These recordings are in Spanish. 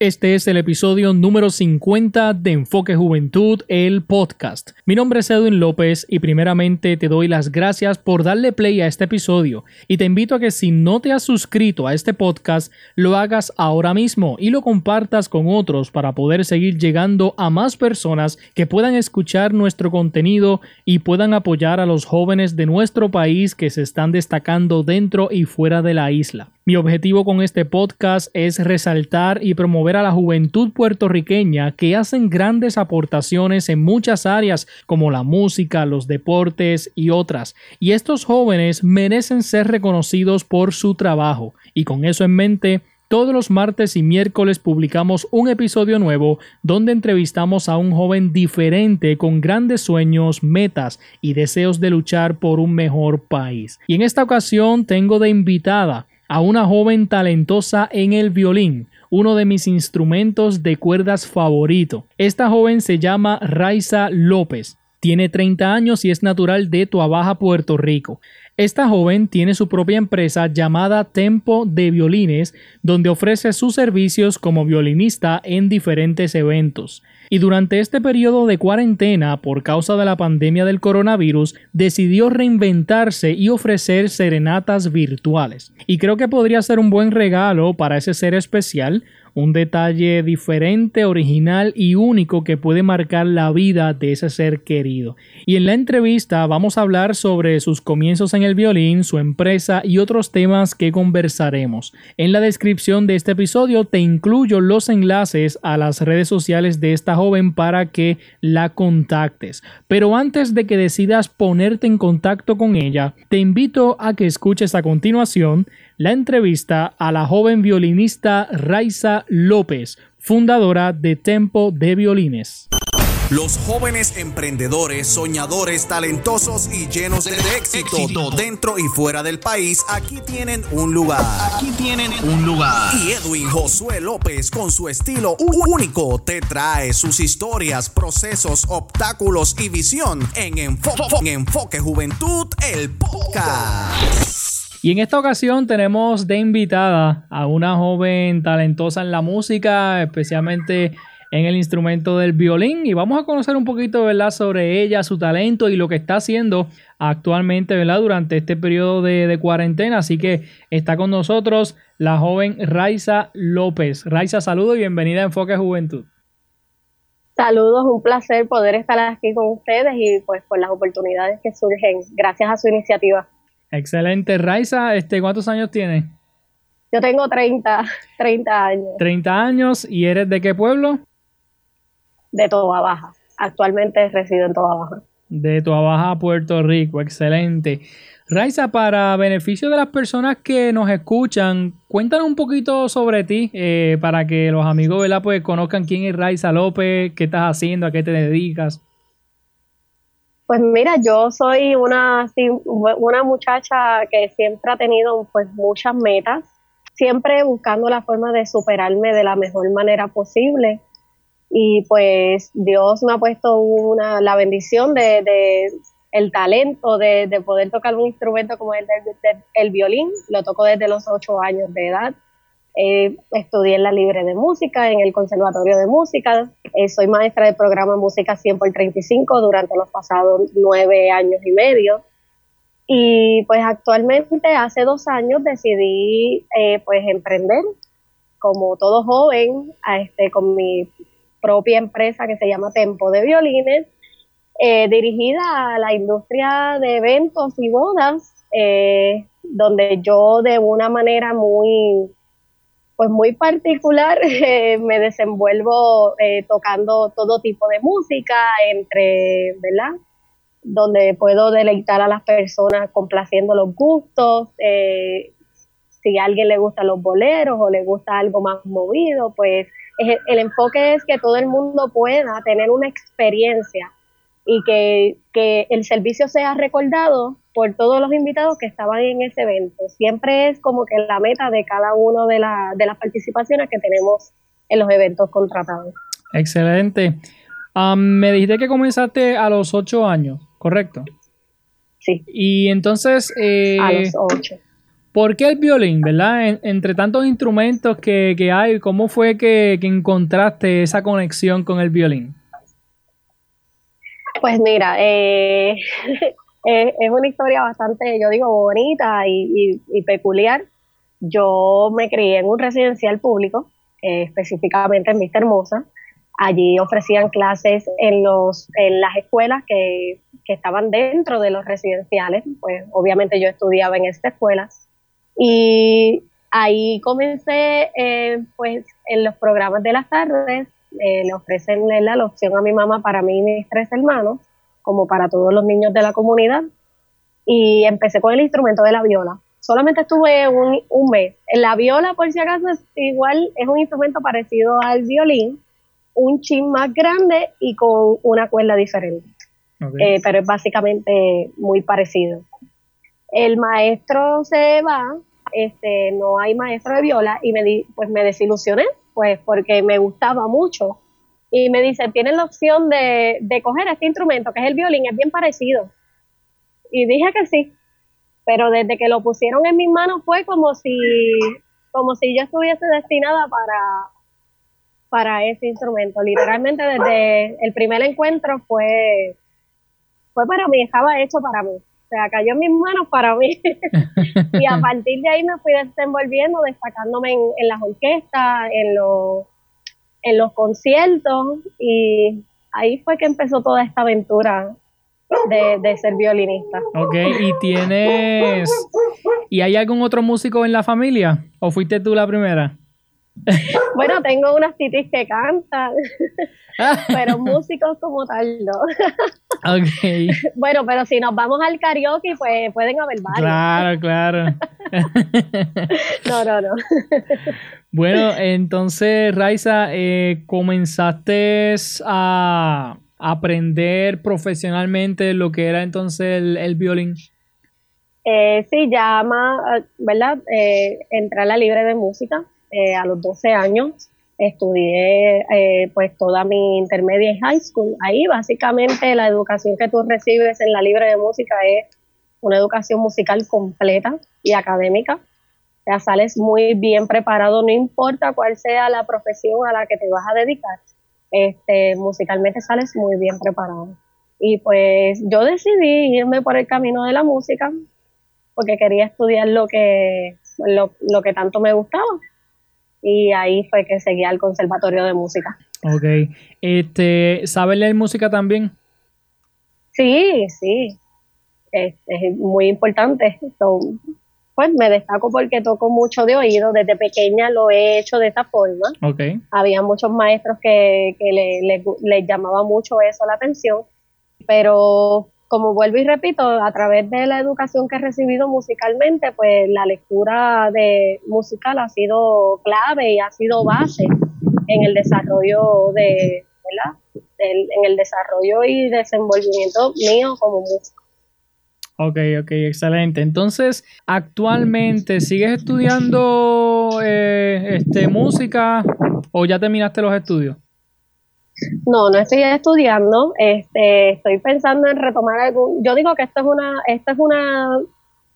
Este es el episodio número 50 de Enfoque Juventud, el podcast. Mi nombre es Edwin López y primeramente te doy las gracias por darle play a este episodio y te invito a que si no te has suscrito a este podcast, lo hagas ahora mismo y lo compartas con otros para poder seguir llegando a más personas que puedan escuchar nuestro contenido y puedan apoyar a los jóvenes de nuestro país que se están destacando dentro y fuera de la isla. Mi objetivo con este podcast es resaltar y promover a la juventud puertorriqueña que hacen grandes aportaciones en muchas áreas como la música, los deportes y otras. Y estos jóvenes merecen ser reconocidos por su trabajo. Y con eso en mente, todos los martes y miércoles publicamos un episodio nuevo donde entrevistamos a un joven diferente con grandes sueños, metas y deseos de luchar por un mejor país. Y en esta ocasión tengo de invitada a una joven talentosa en el violín, uno de mis instrumentos de cuerdas favorito. Esta joven se llama Raiza López. Tiene 30 años y es natural de Tuabaja, Puerto Rico. Esta joven tiene su propia empresa llamada Tempo de Violines, donde ofrece sus servicios como violinista en diferentes eventos y durante este periodo de cuarentena por causa de la pandemia del coronavirus decidió reinventarse y ofrecer serenatas virtuales. Y creo que podría ser un buen regalo para ese ser especial un detalle diferente, original y único que puede marcar la vida de ese ser querido. Y en la entrevista vamos a hablar sobre sus comienzos en el violín, su empresa y otros temas que conversaremos. En la descripción de este episodio te incluyo los enlaces a las redes sociales de esta joven para que la contactes. Pero antes de que decidas ponerte en contacto con ella, te invito a que escuches a continuación la entrevista a la joven violinista Raiza López, fundadora de Tempo de Violines. Los jóvenes emprendedores, soñadores, talentosos y llenos de éxito, dentro y fuera del país, aquí tienen un lugar. Aquí tienen un lugar. Y Edwin Josué López, con su estilo único, te trae sus historias, procesos, obstáculos y visión en Enfoque, en Enfoque Juventud, el podcast. Y en esta ocasión tenemos de invitada a una joven talentosa en la música, especialmente en el instrumento del violín y vamos a conocer un poquito sobre ella, su talento y lo que está haciendo actualmente ¿verdad? durante este periodo de, cuarentena. Así que está con nosotros la joven Raiza López. Raiza, saludo y bienvenida a Enfoque Juventud. Saludos, un placer poder estar aquí con ustedes y pues por las oportunidades que surgen gracias a su iniciativa. Excelente. Raiza, este, ¿cuántos años tienes? Yo tengo 30, 30 años. 30 años, ¿y eres de qué pueblo? De Toa Baja. Actualmente resido en Toa Baja. De Toa Baja, Puerto Rico. Excelente. Raiza, para beneficio de las personas que nos escuchan, cuéntanos un poquito sobre ti, eh, para que los amigos ¿verdad? Pues conozcan quién es Raiza López, qué estás haciendo, a qué te dedicas. Pues mira, yo soy una, una muchacha que siempre ha tenido pues muchas metas, siempre buscando la forma de superarme de la mejor manera posible. Y pues Dios me ha puesto una, la bendición de, el talento de, poder tocar un instrumento como el, el violín. Lo toco desde los ocho años de edad eh, estudié en la Libre de Música, en el Conservatorio de Música. Eh, soy maestra del programa Música 100 por 35 durante los pasados nueve años y medio. Y pues actualmente, hace dos años, decidí eh, pues emprender, como todo joven, este, con mi propia empresa que se llama Tempo de Violines, eh, dirigida a la industria de eventos y bodas, donde yo de una manera muy pues muy particular, eh, me desenvuelvo eh, tocando todo tipo de música, entre, ¿verdad? Donde puedo deleitar a las personas complaciendo los gustos. Eh, si a alguien le gustan los boleros o le gusta algo más movido, pues el enfoque es que todo el mundo pueda tener una experiencia y que, que el servicio sea recordado por todos los invitados que estaban en ese evento. Siempre es como que la meta de cada uno de, de las participaciones que tenemos en los eventos contratados. Excelente. me dijiste que comenzaste a los ocho años, ¿correcto? Sí. Y entonces... Eh, a los ocho. ¿Por qué el violín, verdad? entre tantos instrumentos que, hay, ¿cómo fue que, encontraste esa conexión con el violín? Pues mira, eh, es una historia bastante, yo digo, bonita y, peculiar. Yo me crié en un residencial público, eh, específicamente en Vista Hermosa. Allí ofrecían clases en, los, en las escuelas que, que estaban dentro de los residenciales. Pues obviamente yo estudiaba en esta escuela y ahí comencé, eh, pues, en los programas de las tardes, eh, le ofrecen la, opción a mi mamá para mí y mis tres hermanos, como para todos los niños de la comunidad. Y empecé con el instrumento de la viola. Solamente estuve un, un mes. La viola, por si acaso, es igual, es un instrumento parecido al violín, un chin más grande y con una cuerda diferente. Eh, pero es básicamente muy parecido. El maestro se va este, no hay maestro de viola y me di, pues me desilusioné, pues porque me gustaba mucho. Y me dice, tienes la opción de, de coger este instrumento, que es el violín, es bien parecido. Y dije que sí, pero desde que lo pusieron en mis manos fue como si, como si yo estuviese destinada para, para ese instrumento. Literalmente desde el primer encuentro fue, fue para mí, estaba hecho para mí. O sea, cayó en mis manos para mí. y a partir de ahí me fui desenvolviendo, destacándome en, las orquestas, en los, en los conciertos. Y ahí fue que empezó toda esta aventura de, de, ser violinista. Ok, ¿y tienes... ¿Y hay algún otro músico en la familia? ¿O fuiste tú la primera? Bueno, tengo unas titis que cantan, pero músicos como tal no. Ok. Bueno, pero si nos vamos al karaoke, pues pueden haber varios. Claro, claro. No, no, no. Bueno, entonces, Raiza, eh, comenzaste a aprender profesionalmente lo que era entonces el, violín. Eh, sí, ya más, ¿verdad? Eh, entré a la libre de música eh, a los 12 años estudié eh, pues toda mi intermedia high school. Ahí básicamente la educación que tú recibes en la libre de música es una educación musical completa y académica. Sea, sales muy bien preparado, no importa cuál sea la profesión a la que te vas a dedicar. Este, musicalmente sales muy bien preparado. Y pues yo decidí irme por el camino de la música porque quería estudiar lo que, lo, lo que tanto me gustaba y ahí fue que seguía al conservatorio de música. Ok. Este, ¿Sabes leer música también? Sí, sí. Es, muy importante. pues me destaco porque toco mucho de oído. Desde pequeña lo he hecho de esa forma. Okay. Había muchos maestros que, que le, le llamaba mucho eso la atención. Pero como vuelvo y repito, a través de la educación que he recibido musicalmente, pues la lectura de musical ha sido clave y ha sido base en el desarrollo de, ¿verdad? en el desarrollo y desenvolvimiento mío como músico. Ok, ok, excelente. Entonces, actualmente, ¿sigues estudiando eh, este, música o ya terminaste los estudios? No, no estoy estudiando. Este, estoy pensando en retomar algún. Yo digo que esto es una, esto es una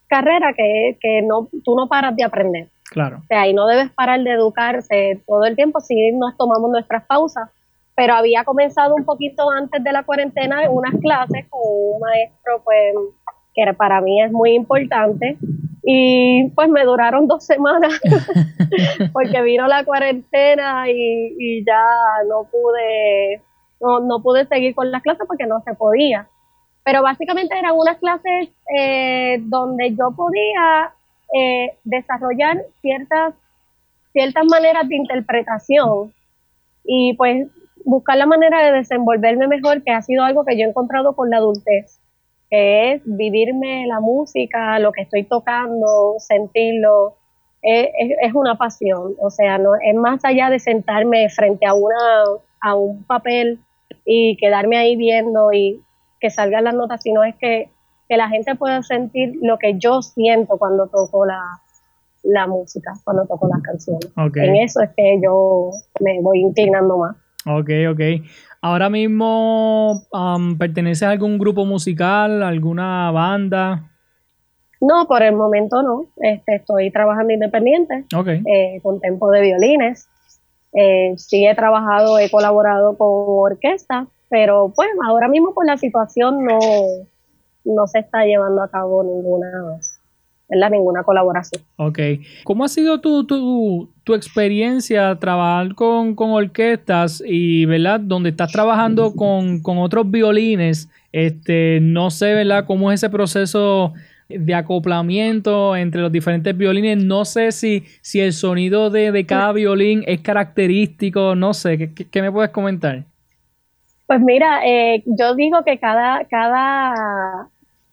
carrera que, que no, tú no paras de aprender. Claro. O sea, y no debes parar de educarse todo el tiempo. si nos tomamos nuestras pausas. Pero había comenzado un poquito antes de la cuarentena unas clases con un maestro, pues, que para mí es muy importante y pues me duraron dos semanas porque vino la cuarentena y, ya no pude no, pude seguir con las clases porque no se podía. Pero básicamente eran unas clases eh, donde yo podía eh, desarrollar ciertas ciertas maneras de interpretación y pues buscar la manera de desenvolverme mejor que ha sido algo que yo he encontrado con la adultez que es vivirme la música, lo que estoy tocando, sentirlo, es, una pasión, o sea, no es más allá de sentarme frente a una a un papel y quedarme ahí viendo y que salgan las notas, sino es que, la gente pueda sentir lo que yo siento cuando toco la, música, cuando toco las canciones. En eso es que yo me voy inclinando más. Ok, ok. Ahora mismo, um, ¿perteneces a algún grupo musical, alguna banda? No, por el momento no. Este, estoy trabajando independiente eh, con tempo de violines. Eh, sí he trabajado, he colaborado con orquesta, pero pues ahora mismo por la situación no, no se está llevando a cabo ninguna ¿verdad? ninguna colaboración. Ok. ¿Cómo ha sido tu, tu, tu experiencia trabajar con, con, orquestas y, ¿verdad? Donde estás trabajando con, con, otros violines, este, no sé, ¿verdad? ¿Cómo es ese proceso de acoplamiento entre los diferentes violines? No sé si, si el sonido de, de cada violín es característico, no sé, ¿qué, qué me puedes comentar? Pues mira, eh, yo digo que cada, cada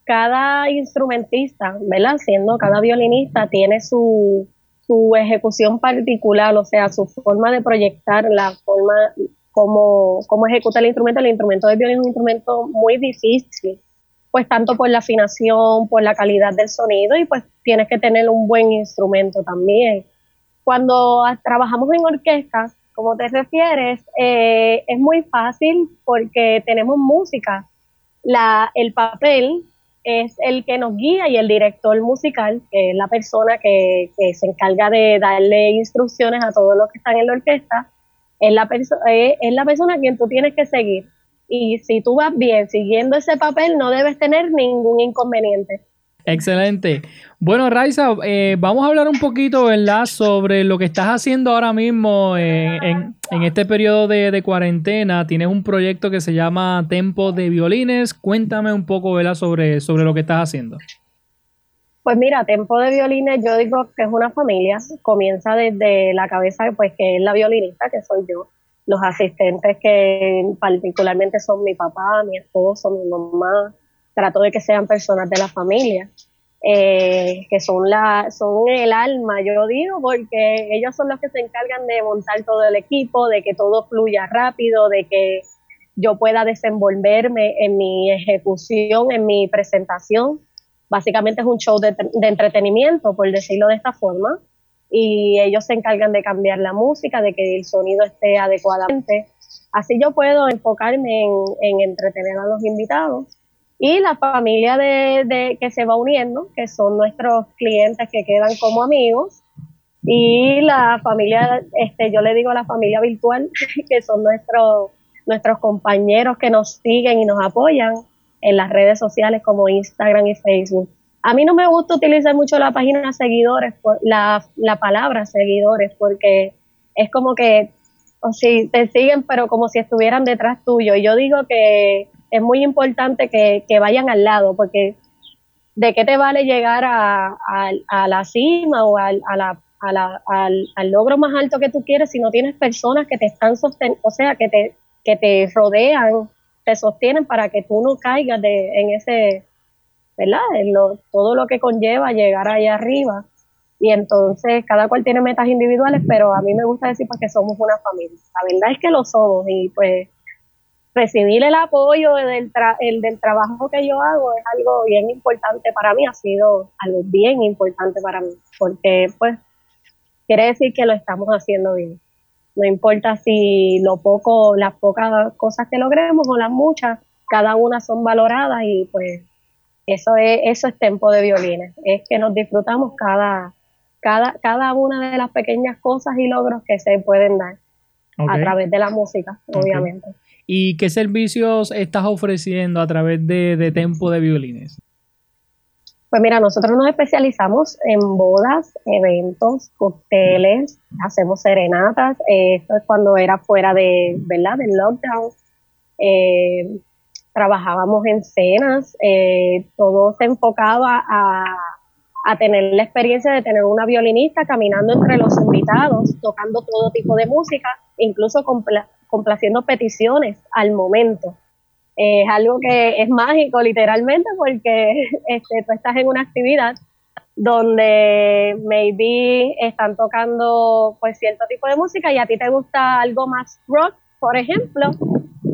cada instrumentista, ¿verdad? Siendo cada violinista tiene su, su ejecución particular, o sea, su forma de proyectar la forma como, como ejecuta el instrumento. El instrumento de violín es un instrumento muy difícil, pues tanto por la afinación, por la calidad del sonido y pues tienes que tener un buen instrumento también. Cuando trabajamos en orquestas, como te refieres, eh, es muy fácil porque tenemos música. La, el papel es el que nos guía y el director musical, que es la persona que, se encarga de darle instrucciones a todos los que están en la orquesta, es la, es la persona a quien tú tienes que seguir. Y si tú vas bien siguiendo ese papel, no debes tener ningún inconveniente. Excelente. Bueno, Raiza, eh, vamos a hablar un poquito, ¿verdad?, sobre lo que estás haciendo ahora mismo en, este periodo de, cuarentena. Tienes un proyecto que se llama Tempo de Violines. Cuéntame un poco, ¿verdad?, sobre, sobre lo que estás haciendo. Pues mira, Tempo de Violines, yo digo que es una familia. Comienza desde la cabeza, pues, que es la violinista, que soy yo. Los asistentes que particularmente son mi papá, mi esposo, mi mamá, trato de que sean personas de la familia, eh, que son, la, son el alma, yo digo, porque ellos son los que se encargan de montar todo el equipo, de que todo fluya rápido, de que yo pueda desenvolverme en mi ejecución, en mi presentación. Básicamente es un show de, de entretenimiento, por decirlo de esta forma, y ellos se encargan de cambiar la música, de que el sonido esté adecuadamente. Así yo puedo enfocarme en, en entretener a los invitados y la familia de, que se va uniendo, que son nuestros clientes que quedan como amigos, y la familia, este, yo le digo la familia virtual, que son nuestros, nuestros compañeros que nos siguen y nos apoyan en las redes sociales como Instagram y Facebook. A mí no me gusta utilizar mucho la página seguidores, la, la palabra seguidores, porque es como que, o si te siguen, pero como si estuvieran detrás tuyo. Y yo digo que es muy importante que, vayan al lado, porque ¿de qué te vale llegar a, la cima o al, al, logro más alto que tú quieres si no tienes personas que te están sosteniendo, o sea, que te, que te rodean, te sostienen para que tú no caigas de, en ese, ¿verdad? En todo lo que conlleva llegar allá arriba. Y entonces cada cual tiene metas individuales, pero a mí me gusta decir pues, que somos una familia. La verdad es que lo somos y pues recibir el apoyo del, el, del trabajo que yo hago es algo bien importante para mí, ha sido algo bien importante para mí, porque pues quiere decir que lo estamos haciendo bien. No importa si lo poco, las pocas cosas que logremos o las muchas, cada una son valoradas y pues eso es, eso es tempo de violines, es que nos disfrutamos cada, cada, cada una de las pequeñas cosas y logros que se pueden dar a través de la música, obviamente. ¿Y qué servicios estás ofreciendo a través de, Tempo de Violines? Pues mira, nosotros nos especializamos en bodas, eventos, cócteles, hacemos serenatas. Eh, esto es cuando era fuera de, ¿verdad? Del lockdown. Eh, trabajábamos en cenas, eh, todo se enfocaba a, a, tener la experiencia de tener una violinista caminando entre los invitados, tocando todo tipo de música, incluso con, complaciendo peticiones al momento. es algo que es mágico literalmente porque este, tú estás en una actividad donde maybe están tocando pues cierto tipo de música y a ti te gusta algo más rock, por ejemplo,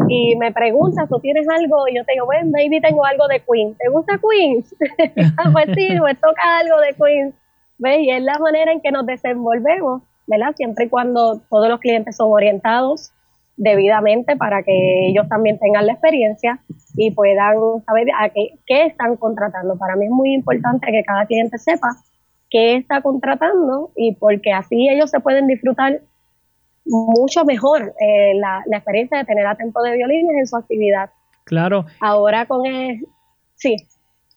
y me preguntas, ¿tú tienes algo? Y yo te digo, bueno, maybe tengo algo de Queen. ¿Te gusta Queen? pues sí, me toca algo de Queen. ¿Ves? Y es la manera en que nos desenvolvemos, ¿verdad? Siempre y cuando todos los clientes son orientados debidamente para que ellos también tengan la experiencia. y puedan saber a qué, qué están contratando. Para mí es muy importante que cada cliente sepa qué está contratando y porque así ellos se pueden disfrutar mucho mejor eh, la, la, experiencia de tener a tiempo de violines en su actividad. Claro. Ahora con el... Sí.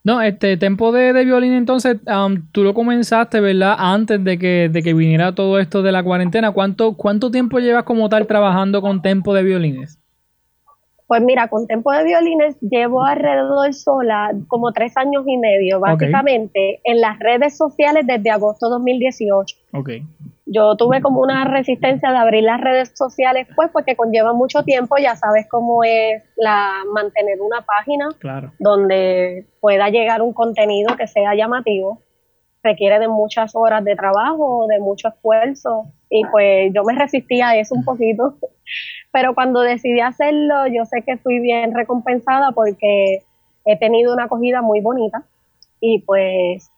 No, este tempo de, de violín, entonces, um, tú lo comenzaste, ¿verdad? Antes de que, de que viniera todo esto de la cuarentena. ¿Cuánto, ¿Cuánto tiempo llevas como tal trabajando con tempo de violines? Pues mira, con Tempo de Violines llevo alrededor sola como tres años y medio, básicamente, en las redes sociales desde agosto 2018. Ok. Yo tuve como una resistencia de abrir las redes sociales, pues, porque conlleva mucho tiempo, ya sabes cómo es la mantener una página donde pueda llegar un contenido que sea llamativo requiere de muchas horas de trabajo, de mucho esfuerzo y pues yo me resistía a eso un poquito, pero cuando decidí hacerlo yo sé que fui bien recompensada porque he tenido una acogida muy bonita y pues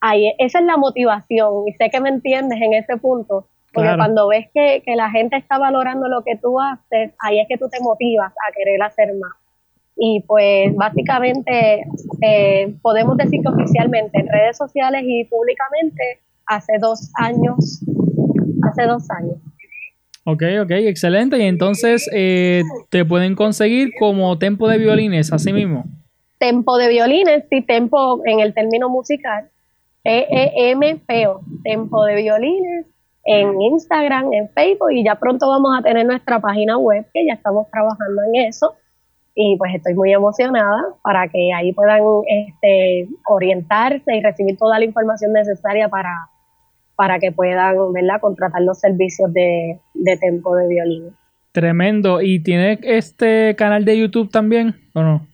ahí esa es la motivación y sé que me entiendes en ese punto, porque cuando ves que, que la gente está valorando lo que tú haces, ahí es que tú te motivas a querer hacer más y pues básicamente eh, podemos decir que oficialmente en redes sociales y públicamente hace dos años, hace dos años. Ok, ok, excelente. Y entonces eh, te pueden conseguir como tempo de violines, así mismo. Tempo de violines, sí, tempo en el término musical, E-E-M-P-O, tempo de violines en Instagram, en Facebook y ya pronto vamos a tener nuestra página web que ya estamos trabajando en eso y pues estoy muy emocionada para que ahí puedan este, orientarse y recibir toda la información necesaria para, para que puedan ¿verdad? contratar los servicios de, de tempo de violín. Tremendo. ¿Y tiene este canal de YouTube también o no?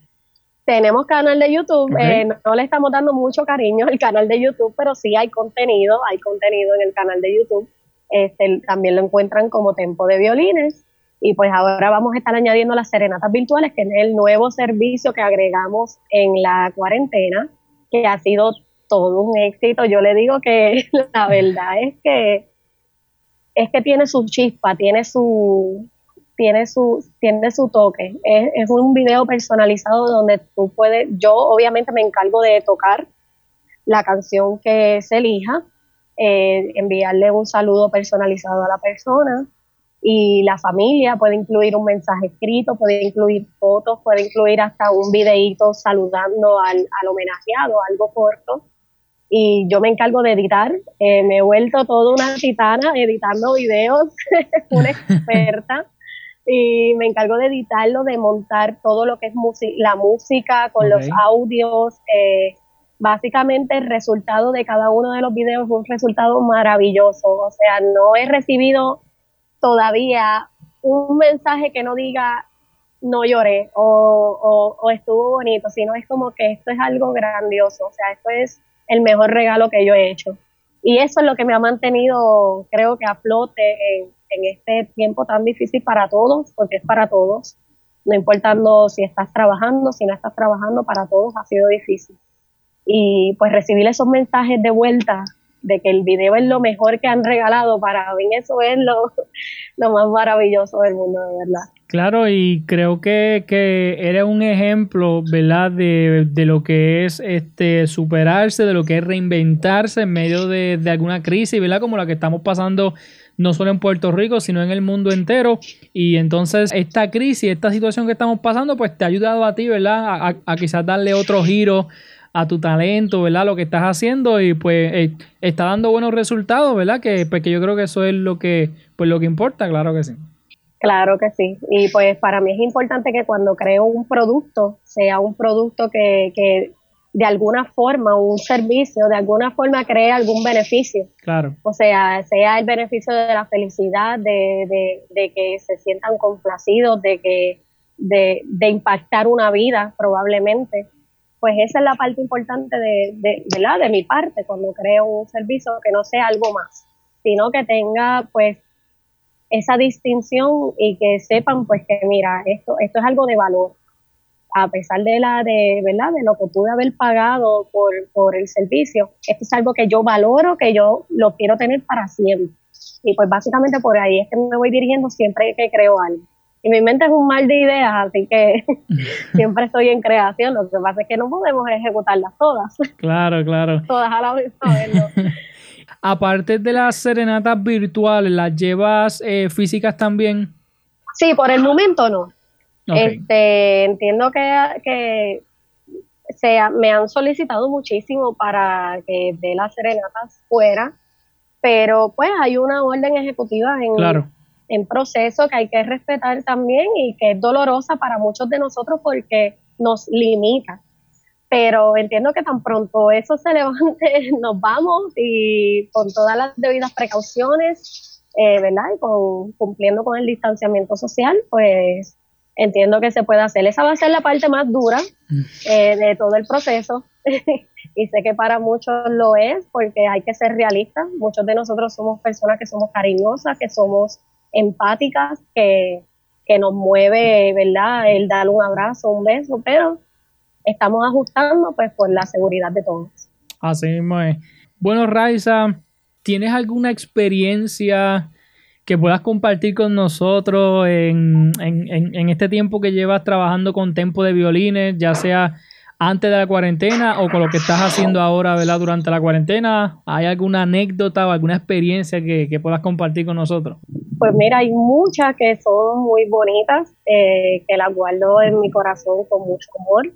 Tenemos canal de YouTube, eh, no, le estamos dando mucho cariño al canal de YouTube, pero sí hay contenido, hay contenido en el canal de YouTube. Este, también lo encuentran como Tempo de Violines y pues ahora vamos a estar añadiendo las serenatas virtuales, que es el nuevo servicio que agregamos en la cuarentena, que ha sido todo un éxito. Yo le digo que la verdad es que es que tiene su chispa, tiene su tiene su tiene su toque. Es, es un video personalizado donde tú puedes, yo obviamente me encargo de tocar la canción que se elija, eh, enviarle un saludo personalizado a la persona, y la familia puede incluir un mensaje escrito, puede incluir fotos, puede incluir hasta un videíto saludando al, al homenajeado, algo corto. Y yo me encargo de editar, eh, me he vuelto toda una titana editando videos, una experta, y me encargo de editarlo, de montar todo lo que es la música con los audios. Eh, básicamente el resultado de cada uno de los videos es un resultado maravilloso, o sea, no he recibido todavía un mensaje que no diga no lloré o, o, estuvo bonito, sino es como que esto es algo grandioso, o sea, esto es el mejor regalo que yo he hecho. Y eso es lo que me ha mantenido, creo que a flote en, en este tiempo tan difícil para todos, porque es para todos, no importando si estás trabajando, si no estás trabajando, para todos ha sido difícil. Y pues recibir esos mensajes de vuelta de que el video es lo mejor que han regalado, para mí eso es lo, lo más maravilloso del mundo, de verdad. Claro, y creo que, que eres un ejemplo, ¿verdad?, de, de, lo que es este superarse, de lo que es reinventarse en medio de, de alguna crisis, ¿verdad?, como la que estamos pasando no solo en Puerto Rico, sino en el mundo entero. Y entonces esta crisis, esta situación que estamos pasando, pues te ha ayudado a ti, ¿verdad? A, a quizás darle otro giro a tu talento, ¿verdad? Lo que estás haciendo y pues eh, está dando buenos resultados, ¿verdad? Que, pues, que yo creo que eso es lo que, pues, lo que importa, claro que sí. Claro que sí. Y pues para mí es importante que cuando creo un producto, sea un producto que, que de alguna forma, un servicio, de alguna forma cree algún beneficio. Claro. O sea, sea el beneficio de la felicidad, de, de, de que se sientan complacidos, de que de, de impactar una vida probablemente pues esa es la parte importante de, de, de mi parte cuando creo un servicio que no sea algo más, sino que tenga pues esa distinción y que sepan pues que mira, esto, esto es algo de valor. A pesar de la de, ¿verdad? de lo que pude haber pagado por, por el servicio, esto es algo que yo valoro, que yo lo quiero tener para siempre. Y pues básicamente por ahí es que me voy dirigiendo siempre que creo algo. Y mi mente es un mal de ideas, así que siempre estoy en creación. Lo que pasa es que no podemos ejecutarlas todas. Claro, claro. todas a la vez. Aparte de las serenatas virtuales, ¿las llevas eh, físicas también? Sí, por el momento no. Este, entiendo que, que me han solicitado muchísimo para que dé las serenatas fuera, pero pues hay una orden ejecutiva en, en proceso que hay que respetar también y que es dolorosa para muchos de nosotros porque nos limita. Pero entiendo que tan pronto eso se levante, nos vamos y con todas las debidas precauciones, eh, ¿verdad? Y con, cumpliendo con el distanciamiento social, pues entiendo que se puede hacer. Esa va a ser la parte más dura mm. eh, de todo el proceso y sé que para muchos lo es porque hay que ser realistas. Muchos de nosotros somos personas que somos cariñosas, que somos empáticas, que, que nos mueve, ¿verdad? El dar un abrazo, un beso, pero estamos ajustando pues por la seguridad de todos. Así mismo es. Bueno, Raiza, ¿tienes alguna experiencia que puedas compartir con nosotros en, este tiempo que llevas trabajando con Tempo de Violines, ya sea antes de la cuarentena o con lo que estás haciendo ahora, ¿verdad? Durante la cuarentena, ¿hay alguna anécdota o alguna experiencia que, puedas compartir con nosotros? Pues mira, hay muchas que son muy bonitas, eh, que las guardo en mi corazón con mucho amor.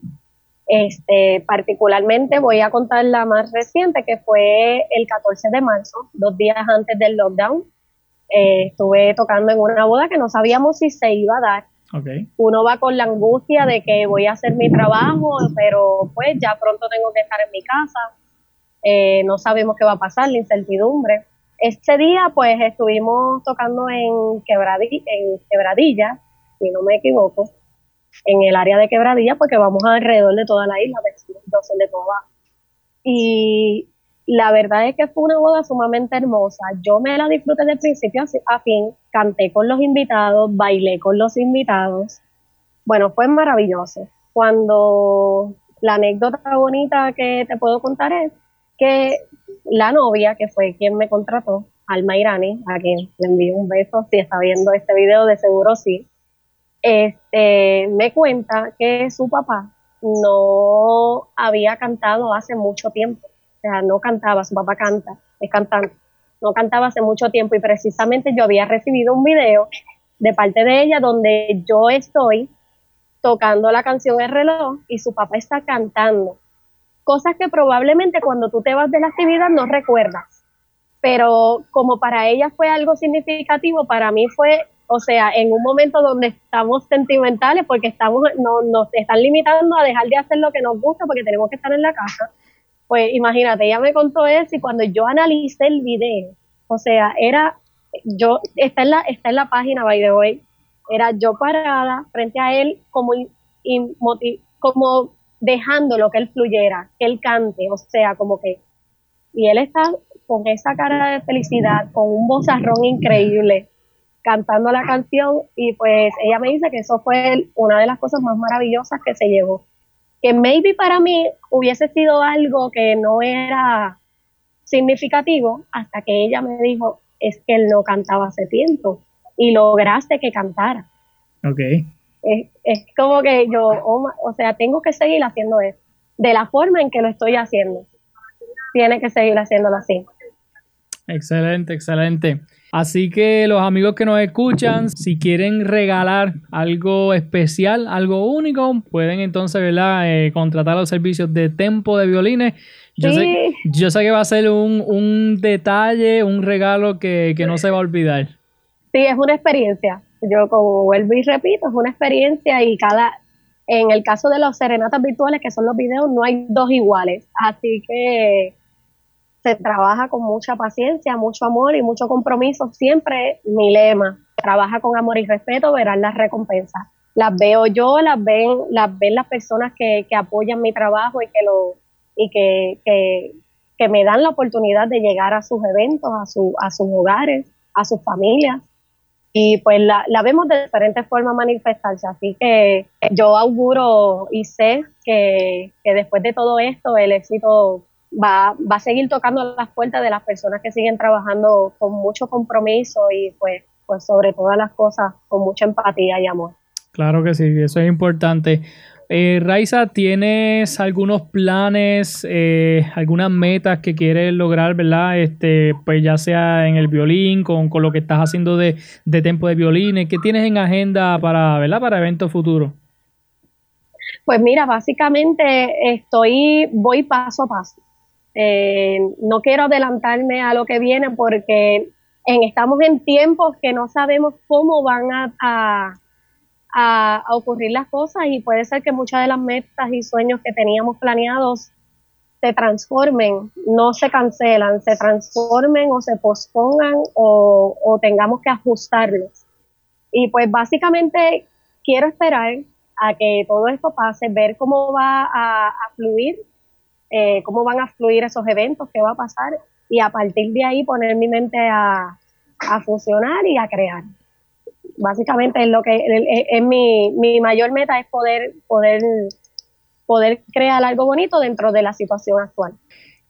Este, particularmente voy a contar la más reciente, que fue el 14 de marzo, dos días antes del lockdown. Eh, estuve tocando en una boda que no sabíamos si se iba a dar. Uno va con la angustia de que voy a hacer mi trabajo, pero pues ya pronto tengo que estar en mi casa. Eh, no sabemos qué va a pasar, la incertidumbre. Este día pues estuvimos tocando en, Quebradilla, en Quebradilla, si no me equivoco, en el área de Quebradilla, porque vamos alrededor de toda la isla, de todo Y la verdad es que fue una boda sumamente hermosa. Yo me la disfruté de principio a fin, canté con los invitados, bailé con los invitados. Bueno, fue maravilloso. Cuando la anécdota bonita que te puedo contar es que la novia, que fue quien me contrató, Alma Irani, a quien le envío un beso, si está viendo este video, de seguro sí, este, me cuenta que su papá no había cantado hace mucho tiempo sea, no cantaba, su papá canta, es cantante, no cantaba hace mucho tiempo y precisamente yo había recibido un video de parte de ella donde yo estoy tocando la canción El reloj y su papá está cantando. Cosas que probablemente cuando tú te vas de la actividad no recuerdas. Pero como para ella fue algo significativo, para mí fue, o sea, en un momento donde estamos sentimentales porque estamos, no, nos están limitando a dejar de hacer lo que nos gusta porque tenemos que estar en la casa pues imagínate, ella me contó eso y cuando yo analicé el video, o sea, era, yo, está en la, está en la página, by the way, era yo parada frente a él como, como dejando lo que él fluyera, que él cante, o sea, como que, y él está con esa cara de felicidad, con un vozarrón increíble, cantando la canción, y pues ella me dice que eso fue una de las cosas más maravillosas que se llevó que maybe para mí hubiese sido algo que no era significativo hasta que ella me dijo, es que él no cantaba hace tiempo y lograste que cantara. Ok. Es, como que yo, oh o sea, tengo que seguir haciendo eso, de la forma en que lo estoy haciendo. Tiene que seguir haciéndolo así. Excelente, excelente. Así que los amigos que nos escuchan, si quieren regalar algo especial, algo único, pueden entonces ¿verdad? Eh, contratar los servicios de Tempo de Violines. Yo, sé, yo sé que va a ser un, detalle, un regalo que, no se va a olvidar. Sí, es una experiencia. Yo como vuelvo y repito, es una experiencia y cada, en el caso de los serenatas virtuales, que son los videos, no hay dos iguales. Así que se trabaja con mucha paciencia, mucho amor y mucho compromiso. Siempre mi lema, trabaja con amor y respeto, verás las recompensas. Las veo yo, las ven, las ven las personas que, que apoyan mi trabajo y que lo y que, que, me dan la oportunidad de llegar a sus eventos, a, su, a sus hogares, a sus familias. Y pues la, la vemos de diferentes formas manifestarse. Así que yo auguro y sé que, que después de todo esto el éxito va, va a seguir tocando las puertas de las personas que siguen trabajando con mucho compromiso y pues pues sobre todas las cosas con mucha empatía y amor. Claro que sí, eso es importante. Eh, Raiza, ¿tienes algunos planes, eh, algunas metas que quieres lograr, verdad? Este, pues ya sea en el violín, con, lo que estás haciendo de, de tempo de violines, ¿qué tienes en agenda para, ¿verdad? Para eventos futuros. Pues mira, básicamente estoy, voy paso a paso. Eh, no quiero adelantarme a lo que viene porque estamos en tiempos que no sabemos cómo van a, a, ocurrir las cosas y puede ser que muchas de las metas y sueños que teníamos planeados se transformen, no se cancelan, se transformen o se pospongan o, o tengamos que ajustarlos. Y pues básicamente quiero esperar a que todo esto pase, ver cómo va a, fluir, eh, cómo van a fluir esos eventos, qué va a pasar, y a partir de ahí poner mi mente a, funcionar y a crear. Básicamente es lo que es, mi, mi mayor meta es poder, poder, poder crear algo bonito dentro de la situación actual.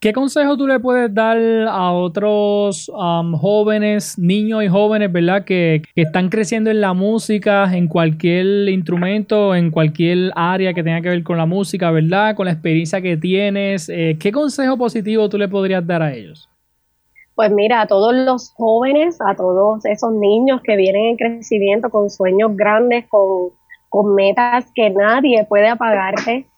¿Qué consejo tú le puedes dar a otros um, jóvenes, niños y jóvenes, verdad, que, están creciendo en la música, en cualquier instrumento, en cualquier área que tenga que ver con la música, verdad, con la experiencia que tienes? Eh, ¿Qué consejo positivo tú le podrías dar a ellos? Pues mira, a todos los jóvenes, a todos esos niños que vienen en crecimiento con sueños grandes, con, con metas que nadie puede apagarte,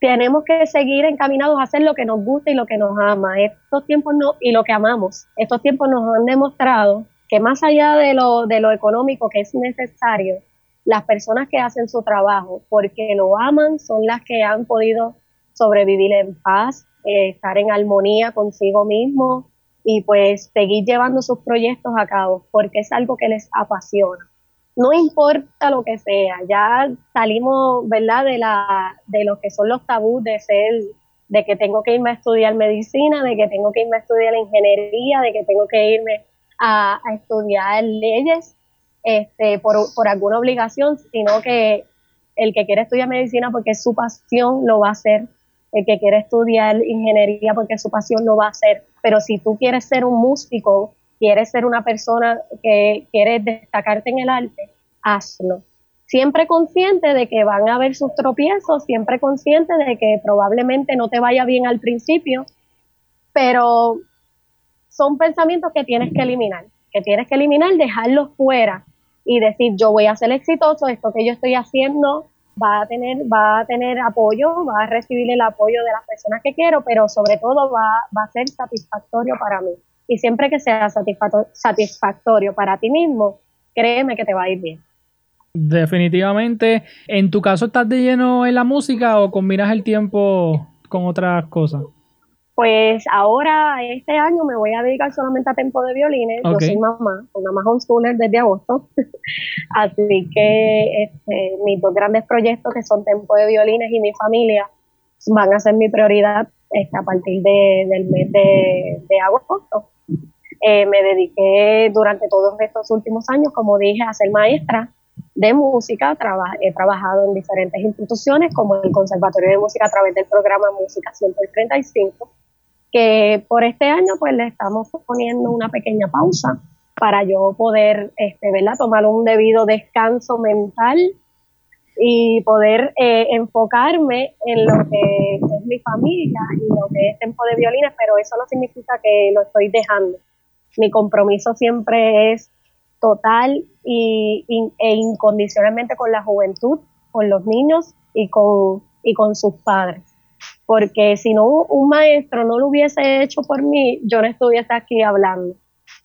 tenemos que seguir encaminados a hacer lo que nos gusta y lo que nos ama. Estos tiempos no, y lo que amamos, estos tiempos nos han demostrado que más allá de lo, de lo económico que es necesario, las personas que hacen su trabajo porque lo aman son las que han podido sobrevivir en paz, eh, estar en armonía consigo mismo y pues seguir llevando sus proyectos a cabo porque es algo que les apasiona no importa lo que sea, ya salimos, ¿verdad?, de, la, de lo que son los tabús de ser, de que tengo que irme a estudiar medicina, de que tengo que irme a estudiar ingeniería, de que tengo que irme a, estudiar leyes este, por, por alguna obligación, sino que el que quiere estudiar medicina porque es su pasión lo va a hacer, el que quiere estudiar ingeniería porque es su pasión lo va a hacer, pero si tú quieres ser un músico quieres ser una persona que quiere destacarte en el arte, hazlo. Siempre consciente de que van a haber sus tropiezos, siempre consciente de que probablemente no te vaya bien al principio, pero son pensamientos que tienes que eliminar, que tienes que eliminar, dejarlos fuera y decir yo voy a ser exitoso, esto que yo estoy haciendo va a tener, va a tener apoyo, va a recibir el apoyo de las personas que quiero, pero sobre todo va, va a ser satisfactorio para mí y siempre que sea satisfactorio para ti mismo, créeme que te va a ir bien. Definitivamente. ¿En tu caso estás de lleno en la música o combinas el tiempo con otras cosas? Pues ahora, este año, me voy a dedicar solamente a tiempo de violines. Yo soy mamá, una mamá homeschooler desde agosto. Así que este, mis dos grandes proyectos, que son Tempo de Violines y mi familia, van a ser mi prioridad este, a partir del mes de, de agosto. Eh, me dediqué durante todos estos últimos años, como dije, a ser maestra de música. he trabajado en diferentes instituciones, como el Conservatorio de Música a través del programa Música 135, que por este año pues le estamos poniendo una pequeña pausa para yo poder este, tomar un debido descanso mental y poder eh, enfocarme en lo que es mi familia y lo que es tiempo de violines, pero eso no significa que lo estoy dejando mi compromiso siempre es total y, e incondicionalmente con la juventud, con los niños y con, y con sus padres. Porque si no un maestro no lo hubiese hecho por mí, yo no estuviese aquí hablando.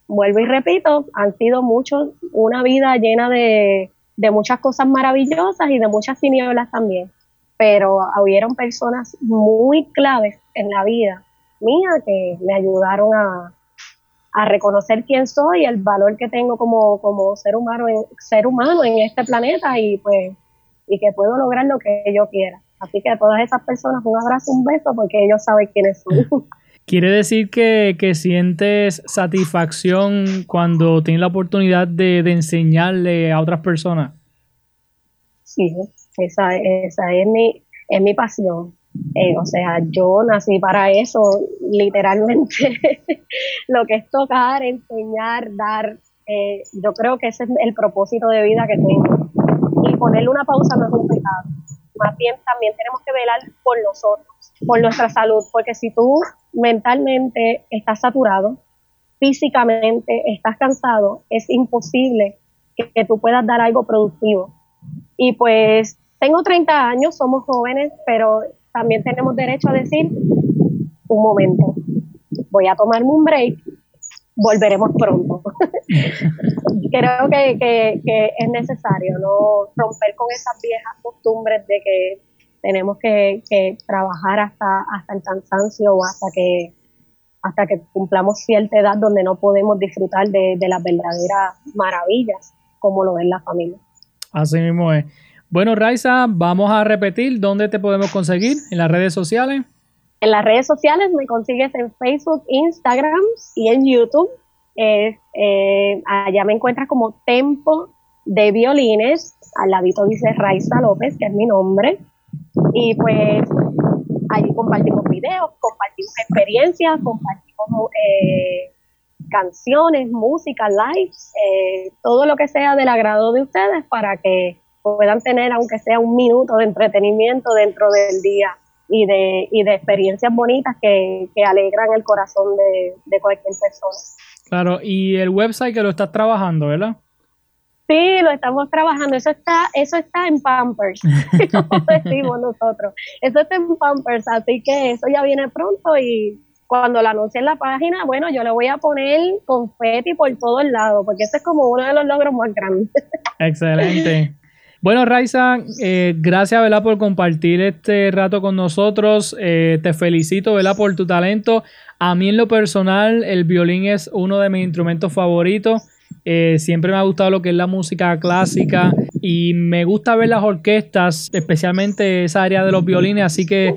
Vuelvo y repito, han sido muchos, una vida llena de, de muchas cosas maravillosas y de muchas tinieblas también. Pero hubieron personas muy claves en la vida mía que me ayudaron a, a reconocer quién soy, el valor que tengo como, como ser humano en, ser humano en este planeta y pues y que puedo lograr lo que yo quiera. Así que a todas esas personas un abrazo, un beso, porque ellos saben quiénes son. Quiere decir que, sientes satisfacción cuando tienes la oportunidad de, enseñarle a otras personas. Sí, esa, esa es mi, es mi pasión. Eh, o sea, yo nací para eso, literalmente. lo que es tocar, enseñar, dar, eh, yo creo que ese es el propósito de vida que tengo. Y ponerle una pausa no es un. Más bien también tenemos que velar por nosotros, por nuestra salud, porque si tú mentalmente estás saturado, físicamente estás cansado, es imposible que, que tú puedas dar algo productivo. Y pues tengo 30 años, somos jóvenes, pero también tenemos derecho a decir, un momento, voy a tomarme un break, volveremos pronto. Creo que, es necesario no romper con esas viejas costumbres de que tenemos que, trabajar hasta, hasta el cansancio o hasta que hasta que cumplamos cierta edad donde no podemos disfrutar de, de las verdaderas maravillas como lo es la familia. Así mismo es. Bueno, Raiza, vamos a repetir dónde te podemos conseguir en las redes sociales. En las redes sociales me consigues en Facebook, Instagram y en YouTube. Eh, allá me encuentras como Tempo de Violines. Al ladito dice Raiza López, que es mi nombre. Y pues allí compartimos videos, compartimos experiencias, compartimos eh, canciones, música, live, eh, todo lo que sea del agrado de ustedes para que puedan tener, aunque sea un minuto de entretenimiento dentro del día y de, y de experiencias bonitas que, alegran el corazón de, cualquier persona. Claro, y el website que lo estás trabajando, ¿verdad? Sí, lo estamos trabajando. Eso está, eso está en Pampers, como decimos nosotros. Eso está en Pampers, así que eso ya viene pronto y cuando lo anuncie en la página, bueno, yo le voy a poner confeti por todos lados, porque ese es como uno de los logros más grandes. Excelente. Bueno, Raiza, eh, gracias ¿verdad? por compartir este rato con nosotros. Eh, te felicito ¿verdad? por tu talento. A mí en lo personal, el violín es uno de mis instrumentos favoritos. Eh, siempre me ha gustado lo que es la música clásica y me gusta ver las orquestas, especialmente esa área de los violines. Así que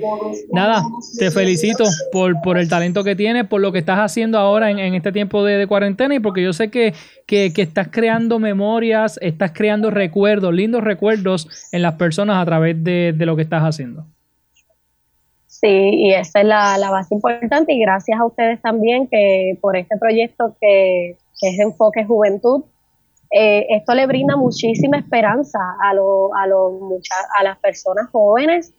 nada, te felicito por, por el talento que tienes, por lo que estás haciendo ahora en, este tiempo de, cuarentena y porque yo sé que, que, estás creando memorias, estás creando recuerdos, lindos recuerdos en las personas a través de, lo que estás haciendo. Sí, y esa es la, la base importante y gracias a ustedes también que por este proyecto que es Enfoque Juventud, eh, esto le brinda muchísima esperanza a, a, a las personas jóvenes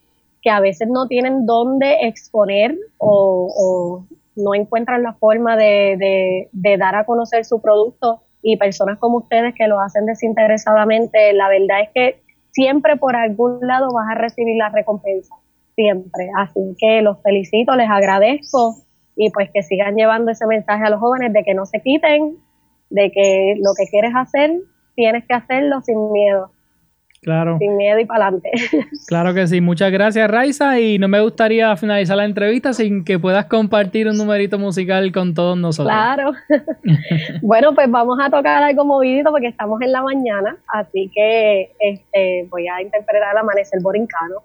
que a veces no tienen dónde exponer o, no encuentran la forma de, dar a conocer su producto y personas como ustedes que lo hacen desinteresadamente, la verdad es que siempre por algún lado vas a recibir la recompensa, siempre. Así que los felicito, les agradezco y pues que sigan llevando ese mensaje a los jóvenes de que no se quiten, de que lo que quieres hacer, tienes que hacerlo sin miedo. Claro. Sin miedo y para adelante. Claro que sí. Muchas gracias, Raiza. Y no me gustaría finalizar la entrevista sin que puedas compartir un numerito musical con todos nosotros. Claro. bueno, pues vamos a tocar algo movidito porque estamos en la mañana. Así que este, voy a interpretar el amanecer borincano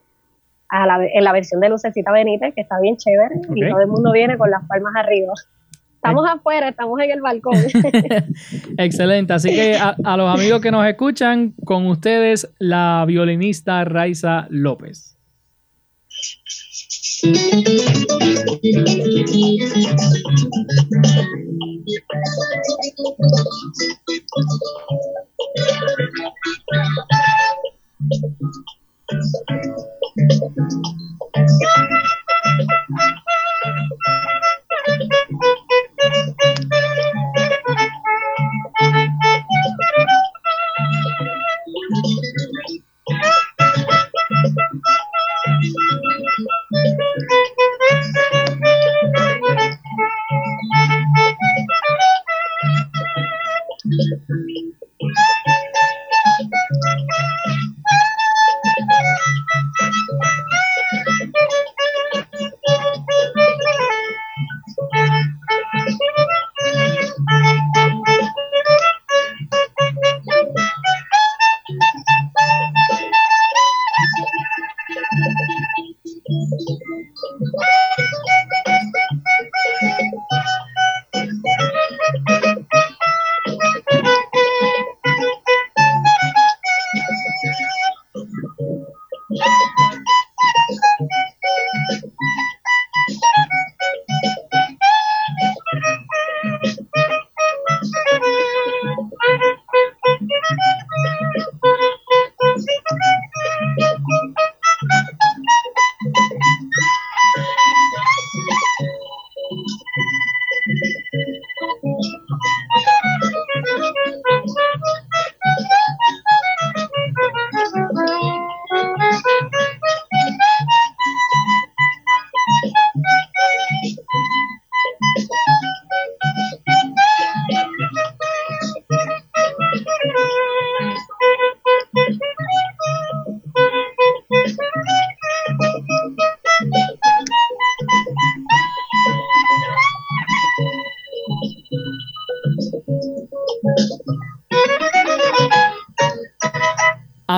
a la, en la versión de Lucecita Benítez, que está bien chévere. Y todo el mundo viene con las palmas arriba. Estamos eh. afuera, estamos en el balcón. Excelente. Así que a, los amigos que nos escuchan, con ustedes la violinista Raiza López. Thank you.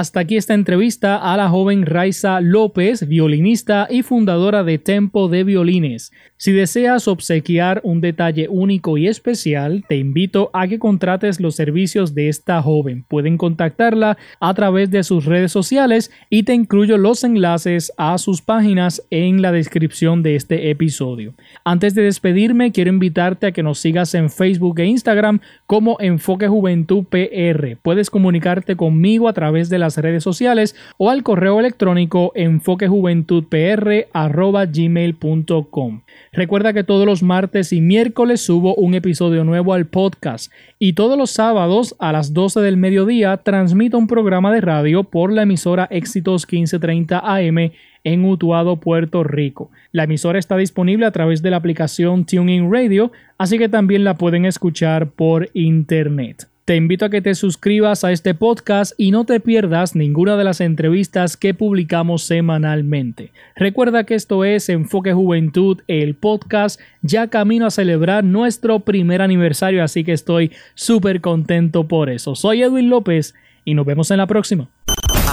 Hasta aquí esta entrevista a la joven Raiza López, violinista y fundadora de Tempo de Violines. Si deseas obsequiar un detalle único y especial, te invito a que contrates los servicios de esta joven. Pueden contactarla a través de sus redes sociales y te incluyo los enlaces a sus páginas en la descripción de este episodio. Antes de despedirme, quiero invitarte a que nos sigas en Facebook e Instagram como Enfoque Juventud PR. Puedes comunicarte conmigo a través de las redes sociales o al correo electrónico enfoquejuventudpr.gmail.com. Recuerda que todos los martes y miércoles subo un episodio nuevo al podcast y todos los sábados a las 12 del mediodía transmito un programa de radio por la emisora Éxitos 1530 AM en Utuado, Puerto Rico. La emisora está disponible a través de la aplicación TuneIn Radio, así que también la pueden escuchar por internet. Te invito a que te suscribas a este podcast y no te pierdas ninguna de las entrevistas que publicamos semanalmente. Recuerda que esto es Enfoque Juventud, el podcast, ya camino a celebrar nuestro primer aniversario, así que estoy súper contento por eso. Soy Edwin López y nos vemos en la próxima.